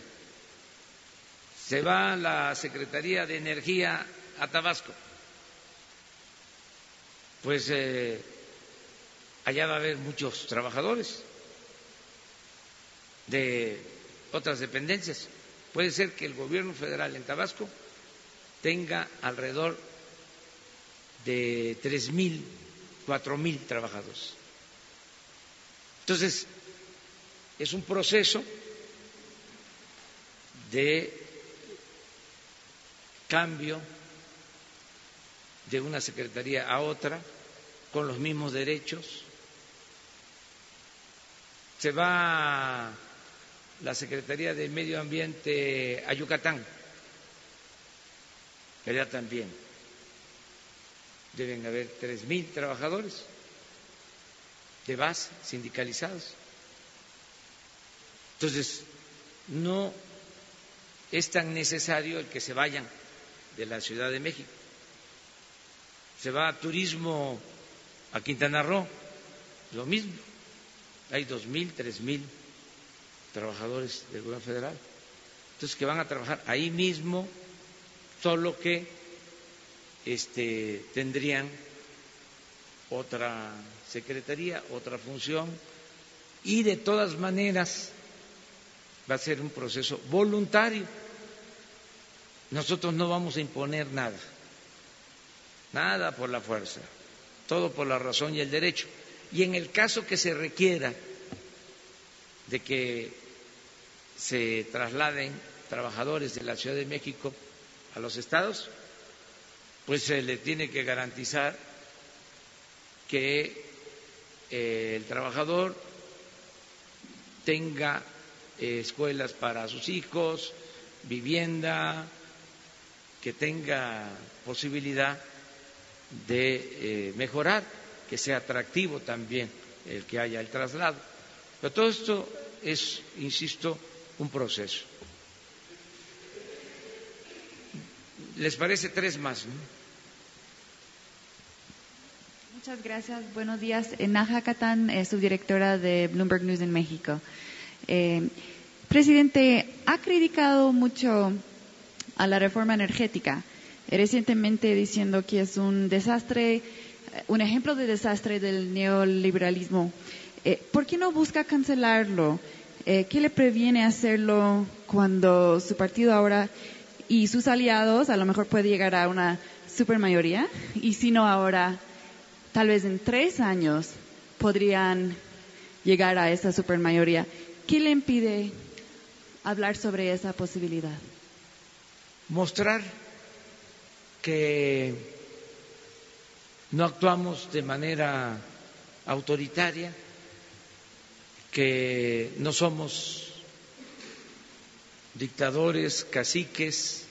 se va la Secretaría de Energía a Tabasco, pues eh, allá va a haber muchos trabajadores de otras dependencias. Puede ser que el gobierno federal en Tabasco tenga alrededor de tres mil, cuatro mil trabajadores. Entonces, es un proceso de cambio de una secretaría a otra con los mismos derechos. Se va la Secretaría de Medio Ambiente a Yucatán, allá también deben haber tres mil trabajadores de base sindicalizados. Entonces, no es tan necesario el que se vayan de la Ciudad de México. Se va a turismo a Quintana Roo, lo mismo. Hay dos mil, tres mil trabajadores del gobierno federal. Entonces, que van a trabajar ahí mismo, solo que este, tendrían otra secretaría, otra función, y de todas maneras va a ser un proceso voluntario nosotros no vamos a imponer nada, nada por la fuerza, todo por la razón y el derecho. Y en el caso que se requiera de que se trasladen trabajadores de la Ciudad de México a los estados, pues se le tiene que garantizar que eh, el trabajador tenga eh, escuelas para sus hijos, vivienda, que tenga posibilidad de eh, mejorar, que sea atractivo también el que haya el traslado. Pero todo esto es, insisto, un proceso. ¿Les parece tres más? Muchas gracias. Buenos días. Naja Catán, eh, subdirectora de Bloomberg News en México. Eh, presidente, ha criticado mucho a la reforma energética, recientemente diciendo que es un desastre, eh, un ejemplo de desastre del neoliberalismo. Eh, ¿Por qué no busca cancelarlo? Eh, ¿Qué le previene hacerlo cuando su partido ahora y sus aliados a lo mejor puede llegar a una supermayoría? Y si no ahora, tal vez en tres años podrían llegar a esa supermayoría. ¿Qué le impide hablar sobre esa posibilidad? mostrar que no actuamos de manera autoritaria, que no somos dictadores, caciques,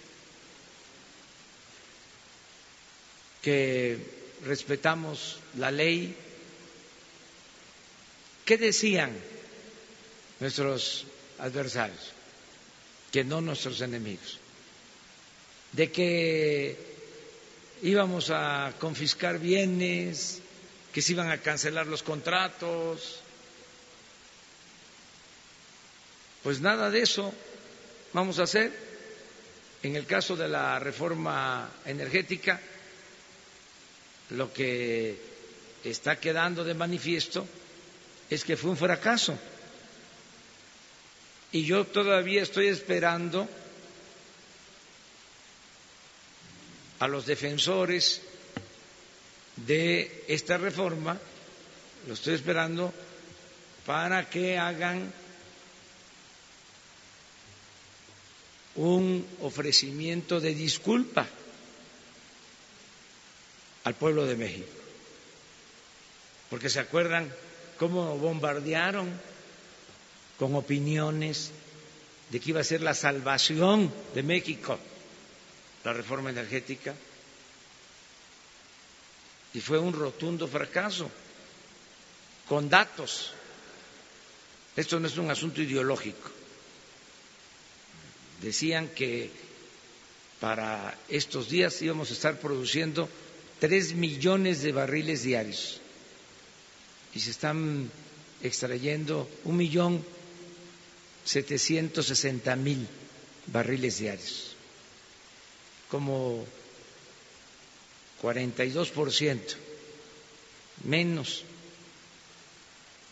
que respetamos la ley. ¿Qué decían nuestros adversarios? Que no nuestros enemigos. De que íbamos a confiscar bienes, que se iban a cancelar los contratos. Pues nada de eso vamos a hacer. En el caso de la reforma energética, lo que está quedando de manifiesto es que fue un fracaso. Y yo todavía estoy esperando a los defensores de esta reforma, lo estoy esperando para que hagan un ofrecimiento de disculpa al pueblo de México. Porque se acuerdan cómo bombardearon con opiniones de que iba a ser la salvación de México la reforma energética y fue un rotundo fracaso, con datos. Esto no es un asunto ideológico. Decían que para estos días íbamos a estar produciendo tres millones de barriles diarios y se están extrayendo un millón setecientos sesenta mil barriles diarios, como 42% menos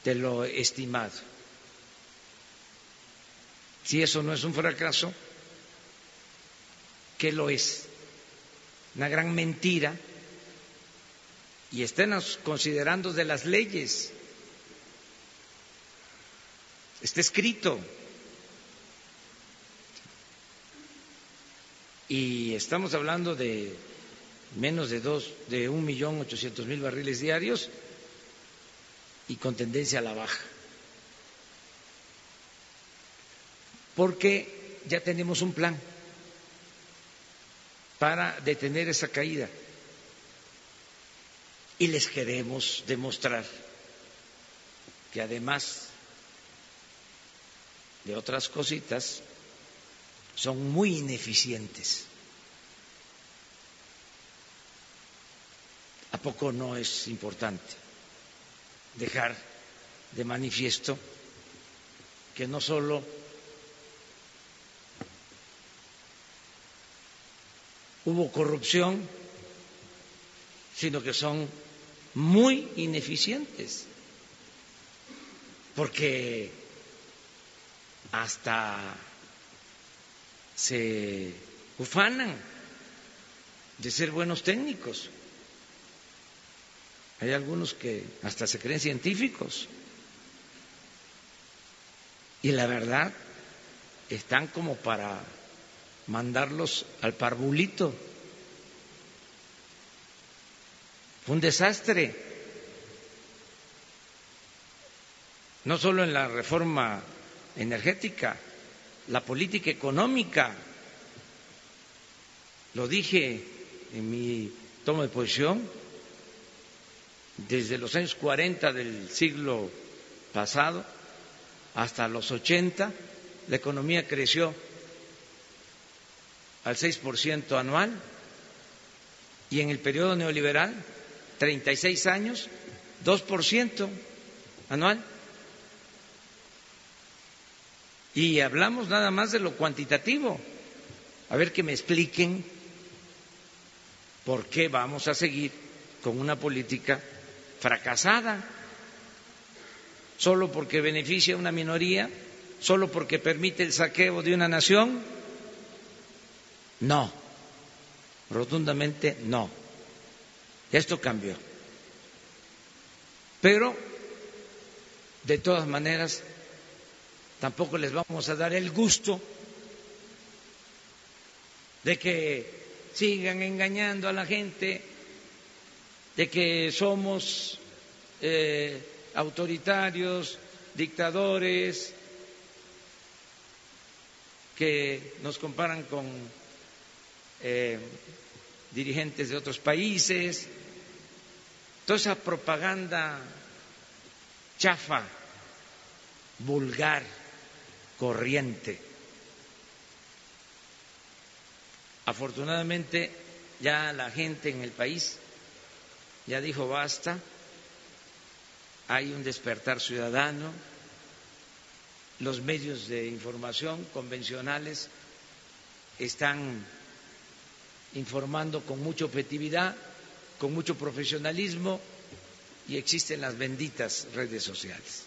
de lo estimado. Si eso no es un fracaso, ¿qué lo es? Una gran mentira y estén considerando de las leyes. Está escrito. Y estamos hablando de menos de dos, de un millón ochocientos mil barriles diarios y con tendencia a la baja. Porque ya tenemos un plan para detener esa caída y les queremos demostrar que además de otras cositas son muy ineficientes. ¿A poco no es importante dejar de manifiesto que no solo hubo corrupción, sino que son muy ineficientes, porque hasta se ufanan de ser buenos técnicos. Hay algunos que hasta se creen científicos. Y la verdad, están como para mandarlos al parvulito. Fue un desastre. No solo en la reforma energética, la política económica. Lo dije en mi toma de posición, desde los años 40 del siglo pasado hasta los 80, la economía creció al 6% anual y en el periodo neoliberal 36 años, 2% anual. Y hablamos nada más de lo cuantitativo. A ver que me expliquen por qué vamos a seguir con una política fracasada, solo porque beneficia a una minoría, solo porque permite el saqueo de una nación. No, rotundamente no. Esto cambió. Pero, de todas maneras, tampoco les vamos a dar el gusto de que sigan engañando a la gente de que somos eh, autoritarios, dictadores, que nos comparan con eh, dirigentes de otros países, toda esa propaganda chafa, vulgar, corriente. Afortunadamente ya la gente en el país ya dijo basta, hay un despertar ciudadano, los medios de información convencionales están informando con mucha objetividad, con mucho profesionalismo y existen las benditas redes sociales.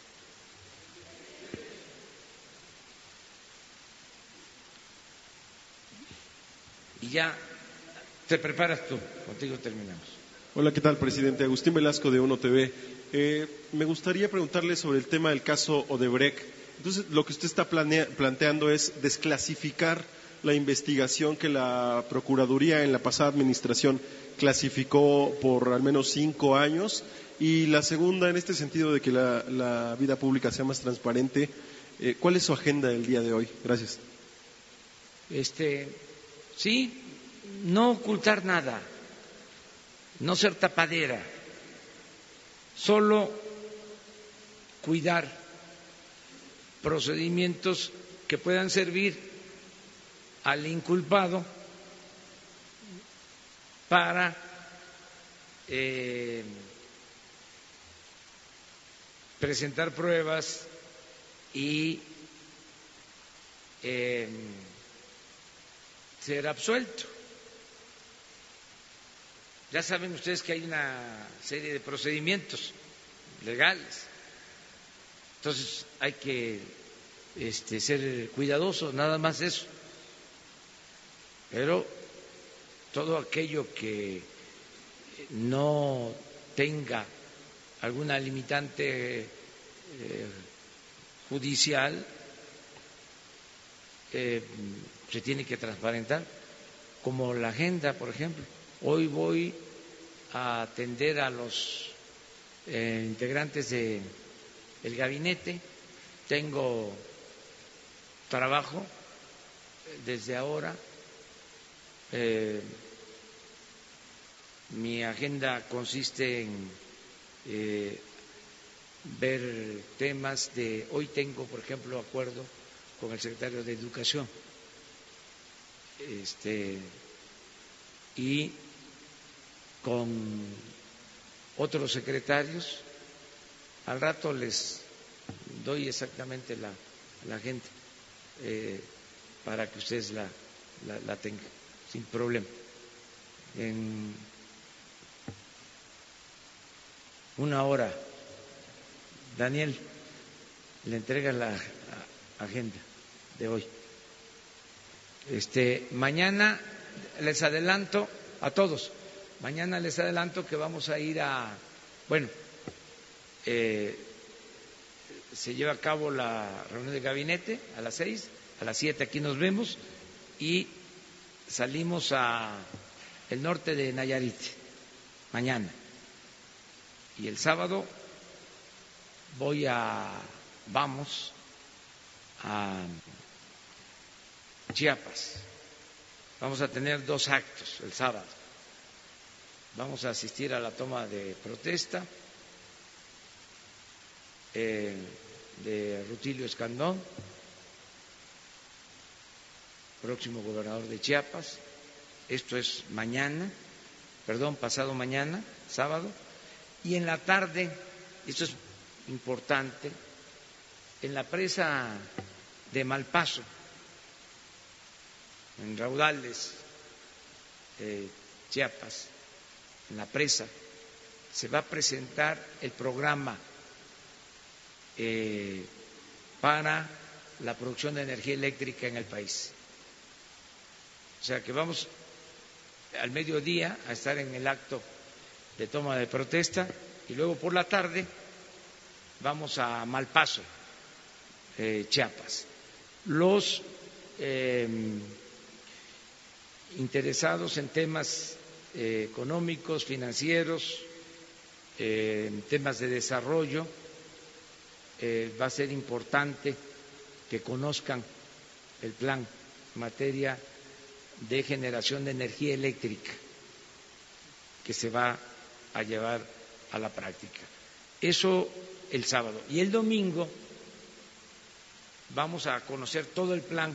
Y ya te preparas tú, contigo terminamos. Hola, ¿qué tal, presidente? Agustín Velasco de Uno TV. Eh, me gustaría preguntarle sobre el tema del caso Odebrecht. Entonces, lo que usted está planteando es desclasificar la investigación que la Procuraduría en la pasada administración clasificó por al menos cinco años y la segunda en este sentido de que la, vida pública sea más transparente. Eh, ¿Cuál es su agenda del día de hoy? Gracias. Este, sí, no ocultar nada, no ser tapadera, solo cuidar procedimientos que puedan servir al inculpado para eh, presentar pruebas y eh, ser absuelto. Ya saben ustedes que hay una serie de procedimientos legales. Entonces hay que este, ser cuidadosos, nada más eso. Pero todo aquello que no tenga alguna limitante eh, judicial eh, se tiene que transparentar, como la agenda, por ejemplo. Hoy voy a atender a los eh, integrantes del gabinete, tengo trabajo desde ahora eh, mi agenda consiste en eh, ver temas de hoy tengo, por ejemplo, acuerdo con el secretario de Educación, este y con otros secretarios. Al rato les doy exactamente la, la agenda eh, para que ustedes la, la tengan sin problema. En una hora, Daniel le entrega la agenda de hoy. Este, mañana les adelanto a todos, mañana les adelanto que vamos a ir a, bueno, eh, se lleva a cabo la reunión de gabinete a las seis, a las siete aquí nos vemos y salimos a el norte de Nayarit mañana y el sábado voy a vamos a Chiapas. Vamos a tener dos actos el sábado. Vamos a asistir a la toma de protesta eh, de Rutilio Escandón próximo gobernador de Chiapas. Esto es mañana, perdón, pasado mañana, sábado. Y en la tarde, esto es importante, en la presa de Malpaso, en Raudales, Chiapas, en la presa, se va a presentar el programa eh, para la producción de energía eléctrica en el país. O sea que vamos al mediodía a estar en el acto de toma de protesta y luego por la tarde vamos a Malpaso, eh, Chiapas. Los em, interesados en temas eh, económicos, financieros, en temas de desarrollo. Eh, va a ser importante que conozcan el plan en materia de generación de energía eléctrica que se va a llevar a la práctica. Eso el sábado. Y el domingo vamos a conocer todo el plan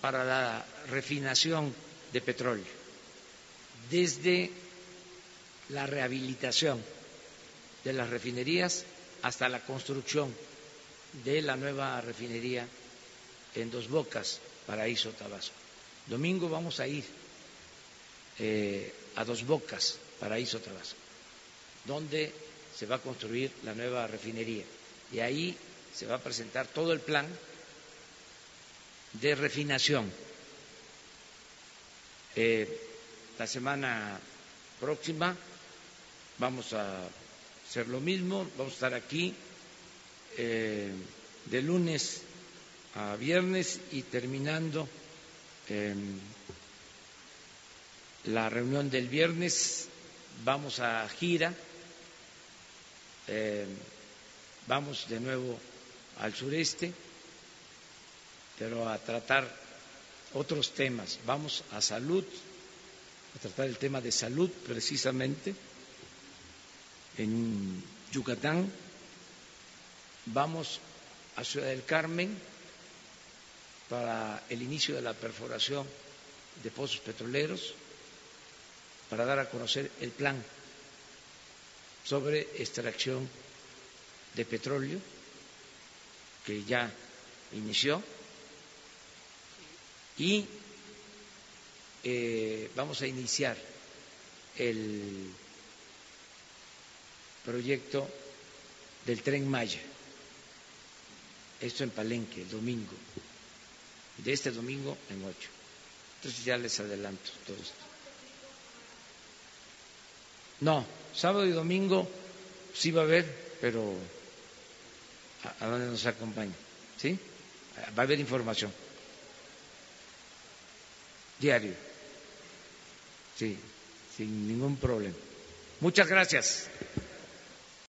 para la refinación de petróleo, desde la rehabilitación de las refinerías hasta la construcción de la nueva refinería en Dos Bocas, Paraíso Tabasco. Domingo vamos a ir eh, a Dos Bocas, Paraíso Tabasco, donde se va a construir la nueva refinería. Y ahí se va a presentar todo el plan de refinación. Eh, la semana próxima vamos a hacer lo mismo, vamos a estar aquí eh, de lunes a viernes y terminando la reunión del viernes vamos a gira, eh, vamos de nuevo al sureste, pero a tratar otros temas. Vamos a salud, a tratar el tema de salud precisamente en Yucatán. Vamos a Ciudad del Carmen para el inicio de la perforación de pozos petroleros, para dar a conocer el plan sobre extracción de petróleo que ya inició y eh, vamos a iniciar el proyecto del tren Maya. Esto en Palenque, el domingo, de este domingo en ocho. Entonces ya les adelanto todo esto. No, sábado y domingo sí va a haber, pero a, dónde nos acompaña. ¿Sí? Va a haber información. Diario. Sí, sin ningún problema. Muchas gracias.